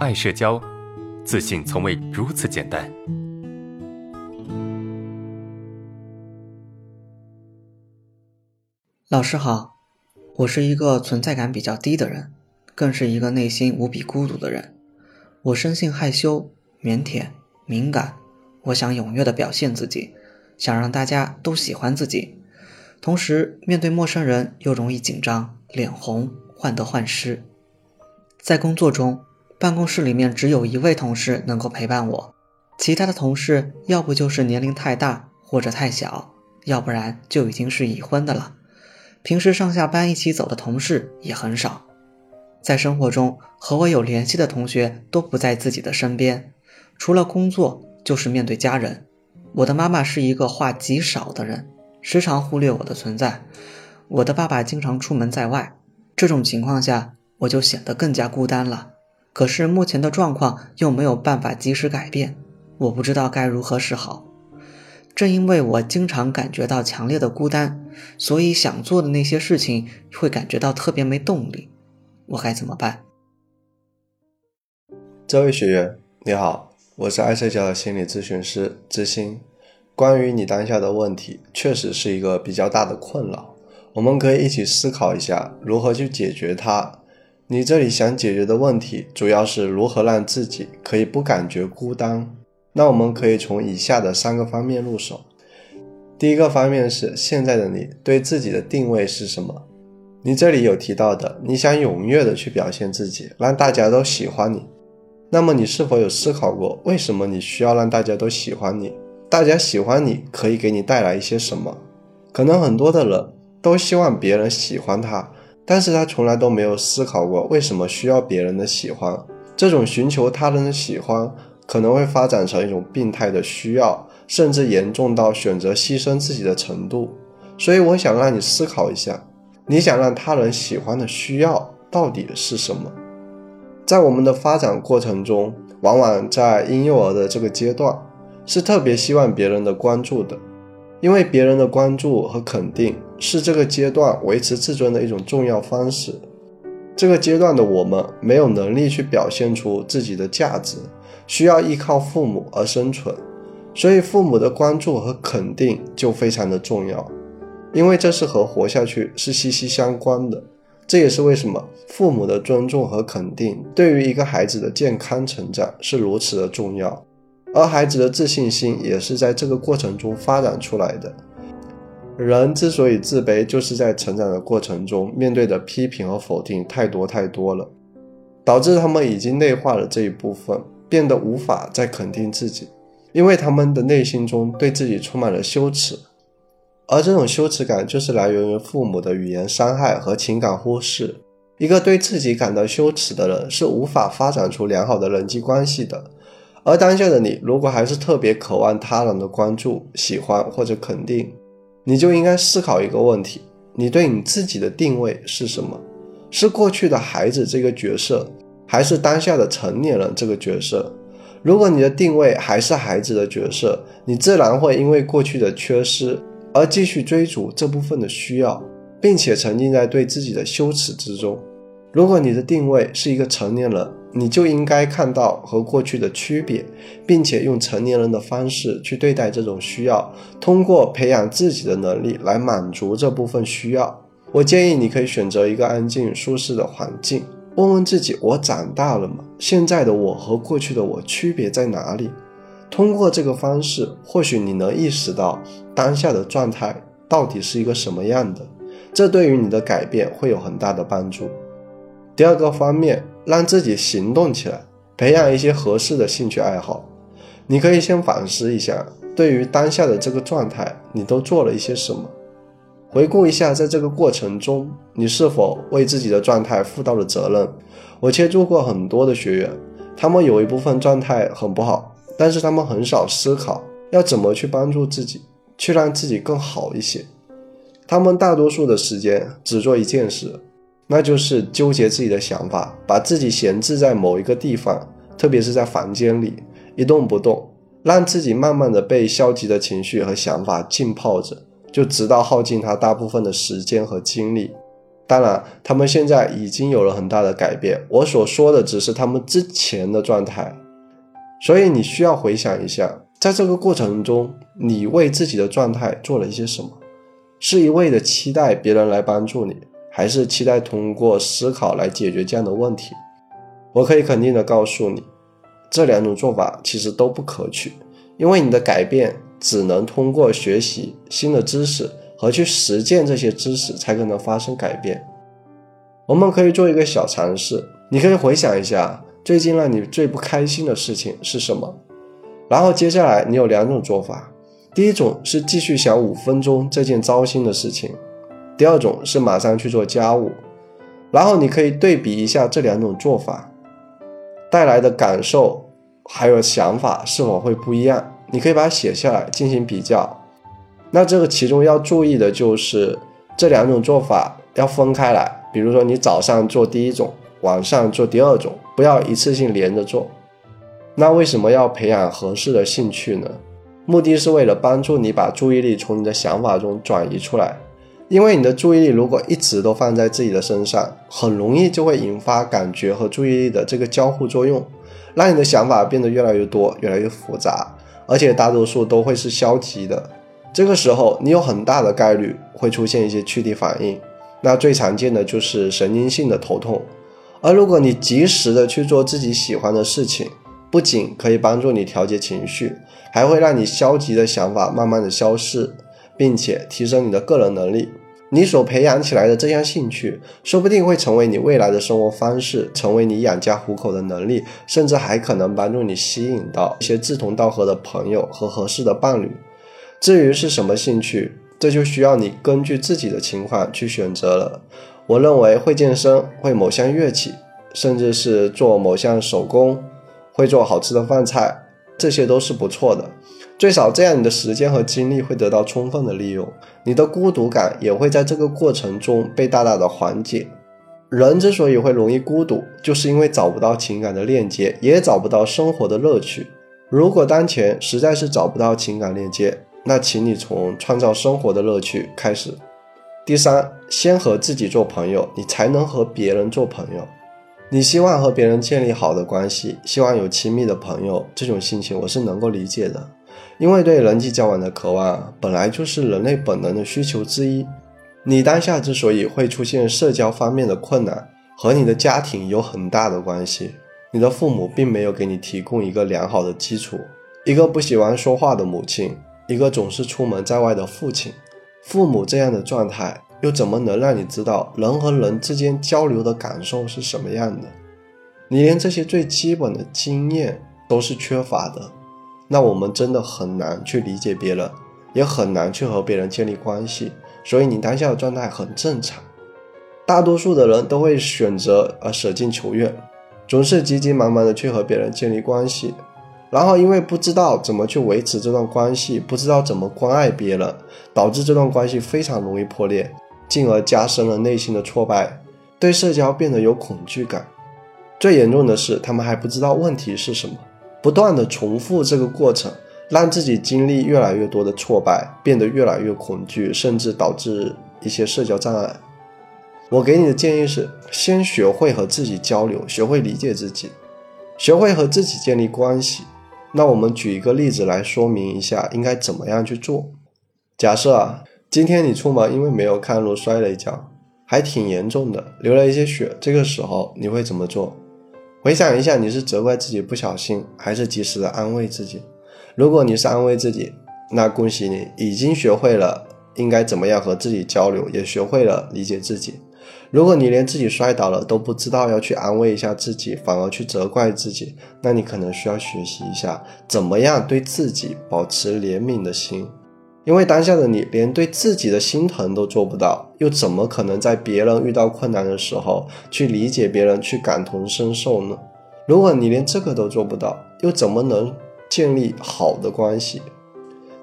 爱社交，自信从未如此简单。老师好，我是一个存在感比较低的人，更是一个内心无比孤独的人。我生性害羞、腼腆、敏感，我想踊跃地表现自己，想让大家都喜欢自己。同时，面对陌生人又容易紧张、脸红、患得患失。在工作中，办公室里面只有一位同事能够陪伴我，其他的同事要不就是年龄太大或者太小，要不然就已经是已婚的了。平时上下班一起走的同事也很少。在生活中和我有联系的同学都不在自己的身边，除了工作就是面对家人。我的妈妈是一个话极少的人。时常忽略我的存在，我的爸爸经常出门在外，这种情况下我就显得更加孤单了。可是目前的状况又没有办法及时改变，我不知道该如何是好。正因为我经常感觉到强烈的孤单，所以想做的那些事情会感觉到特别没动力。我该怎么办？这位学员你好，我是爱社交的心理咨询师知心。关于你当下的问题，确实是一个比较大的困扰。我们可以一起思考一下如何去解决它。你这里想解决的问题，主要是如何让自己可以不感觉孤单。那我们可以从以下的三个方面入手。第一个方面是现在的你对自己的定位是什么？你这里有提到的，你想踊跃的去表现自己，让大家都喜欢你。那么你是否有思考过，为什么你需要让大家都喜欢你？大家喜欢你可以给你带来一些什么？可能很多的人都希望别人喜欢他，但是他从来都没有思考过为什么需要别人的喜欢。这种寻求他人的喜欢，可能会发展成一种病态的需要，甚至严重到选择牺牲自己的程度。所以，我想让你思考一下，你想让他人喜欢的需要到底是什么？在我们的发展过程中，往往在婴幼儿的这个阶段。是特别希望别人的关注的，因为别人的关注和肯定是这个阶段维持自尊的一种重要方式。这个阶段的我们没有能力去表现出自己的价值，需要依靠父母而生存，所以父母的关注和肯定就非常的重要，因为这是和活下去是息息相关的。这也是为什么父母的尊重和肯定对于一个孩子的健康成长是如此的重要。而孩子的自信心也是在这个过程中发展出来的。人之所以自卑，就是在成长的过程中面对的批评和否定太多太多了，导致他们已经内化了这一部分，变得无法再肯定自己，因为他们的内心中对自己充满了羞耻，而这种羞耻感就是来源于父母的语言伤害和情感忽视。一个对自己感到羞耻的人，是无法发展出良好的人际关系的。而当下的你，如果还是特别渴望他人的关注、喜欢或者肯定，你就应该思考一个问题：你对你自己的定位是什么？是过去的孩子这个角色，还是当下的成年人这个角色？如果你的定位还是孩子的角色，你自然会因为过去的缺失而继续追逐这部分的需要，并且沉浸在对自己的羞耻之中。如果你的定位是一个成年人，你就应该看到和过去的区别，并且用成年人的方式去对待这种需要，通过培养自己的能力来满足这部分需要。我建议你可以选择一个安静舒适的环境，问问自己：我长大了吗？现在的我和过去的我区别在哪里？通过这个方式，或许你能意识到当下的状态到底是一个什么样的，这对于你的改变会有很大的帮助。第二个方面，让自己行动起来，培养一些合适的兴趣爱好。你可以先反思一下，对于当下的这个状态，你都做了一些什么？回顾一下，在这个过程中，你是否为自己的状态负到了责任？我接触过很多的学员，他们有一部分状态很不好，但是他们很少思考要怎么去帮助自己，去让自己更好一些。他们大多数的时间只做一件事。那就是纠结自己的想法，把自己闲置在某一个地方，特别是在房间里一动不动，让自己慢慢的被消极的情绪和想法浸泡着，就直到耗尽他大部分的时间和精力。当然，他们现在已经有了很大的改变。我所说的只是他们之前的状态，所以你需要回想一下，在这个过程中，你为自己的状态做了一些什么？是一味的期待别人来帮助你，还是期待通过思考来解决这样的问题？我可以肯定的告诉你，这两种做法其实都不可取，因为你的改变只能通过学习新的知识。和去实践这些知识，才可能发生改变。我们可以做一个小尝试，你可以回想一下最近让你最不开心的事情是什么。然后接下来你有两种做法：第一种是继续想五分钟这件糟心的事情；第二种是马上去做家务。然后你可以对比一下这两种做法带来的感受还有想法是否会不一样。你可以把它写下来进行比较。那这个其中要注意的就是这两种做法要分开来，比如说你早上做第一种，晚上做第二种，不要一次性连着做。那为什么要培养合适的兴趣呢？目的是为了帮助你把注意力从你的想法中转移出来，因为你的注意力如果一直都放在自己的身上，很容易就会引发感觉和注意力的这个交互作用，让你的想法变得越来越多，越来越复杂，而且大多数都会是消极的。这个时候，你有很大的概率会出现一些躯体反应，那最常见的就是神经性的头痛。而如果你及时的去做自己喜欢的事情，不仅可以帮助你调节情绪，还会让你消极的想法慢慢的消失，并且提升你的个人能力。你所培养起来的这项兴趣，说不定会成为你未来的生活方式，成为你养家糊口的能力，甚至还可能帮助你吸引到一些志同道合的朋友和合适的伴侣。至于是什么兴趣，这就需要你根据自己的情况去选择了。我认为会健身、会某项乐器，甚至是做某项手工，会做好吃的饭菜，这些都是不错的。最少这样，你的时间和精力会得到充分的利用，你的孤独感也会在这个过程中被大大的缓解。人之所以会容易孤独，就是因为找不到情感的链接，也找不到生活的乐趣。如果当前实在是找不到情感链接，那请你从创造生活的乐趣开始。第三，先和自己做朋友，你才能和别人做朋友。你希望和别人建立好的关系，希望有亲密的朋友，这种心情我是能够理解的。因为对人际交往的渴望，本来就是人类本能的需求之一。你当下之所以会出现社交方面的困难，和你的家庭有很大的关系。你的父母并没有给你提供一个良好的基础，一个不喜欢说话的母亲。一个总是出门在外的父亲，父母这样的状态，又怎么能让你知道人和人之间交流的感受是什么样的？你连这些最基本的经验都是缺乏的，那我们真的很难去理解别人，也很难去和别人建立关系。所以你当下的状态很正常。大多数的人都会选择呃舍近求远，总是急急忙忙的去和别人建立关系。然后，因为不知道怎么去维持这段关系，不知道怎么关爱别人，导致这段关系非常容易破裂，进而加深了内心的挫败，对社交变得有恐惧感。最严重的是，他们还不知道问题是什么，不断的重复这个过程，让自己经历越来越多的挫败，变得越来越恐惧，甚至导致一些社交障碍。我给你的建议是，先学会和自己交流，学会理解自己，学会和自己建立关系。那我们举一个例子来说明一下应该怎么样去做。假设啊，今天你出门因为没有看路摔了一跤，还挺严重的，流了一些血。这个时候你会怎么做？回想一下，你是责怪自己不小心，还是及时的安慰自己？如果你是安慰自己，那恭喜你，已经学会了应该怎么样和自己交流，也学会了理解自己。如果你连自己摔倒了都不知道要去安慰一下自己，反而去责怪自己，那你可能需要学习一下怎么样对自己保持怜悯的心。因为当下的你连对自己的心疼都做不到，又怎么可能在别人遇到困难的时候去理解别人、去感同身受呢？如果你连这个都做不到，又怎么能建立好的关系？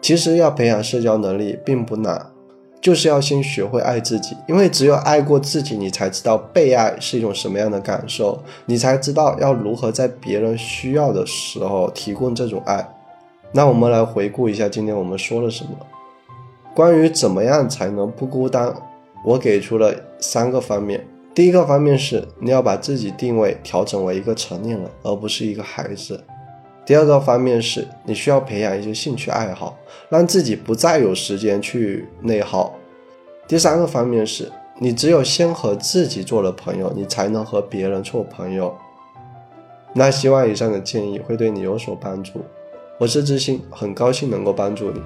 其实要培养社交能力并不难。就是要先学会爱自己，因为只有爱过自己，你才知道被爱是一种什么样的感受，你才知道要如何在别人需要的时候提供这种爱。那我们来回顾一下今天我们说了什么。关于怎么样才能不孤单，我给出了三个方面。第一个方面是你要把自己定位调整为一个成年人，而不是一个孩子。第二个方面是你需要培养一些兴趣爱好，让自己不再有时间去内耗。第三个方面是你只有先和自己做了朋友，你才能和别人做朋友。那希望以上的建议会对你有所帮助。我是知心，很高兴能够帮助你。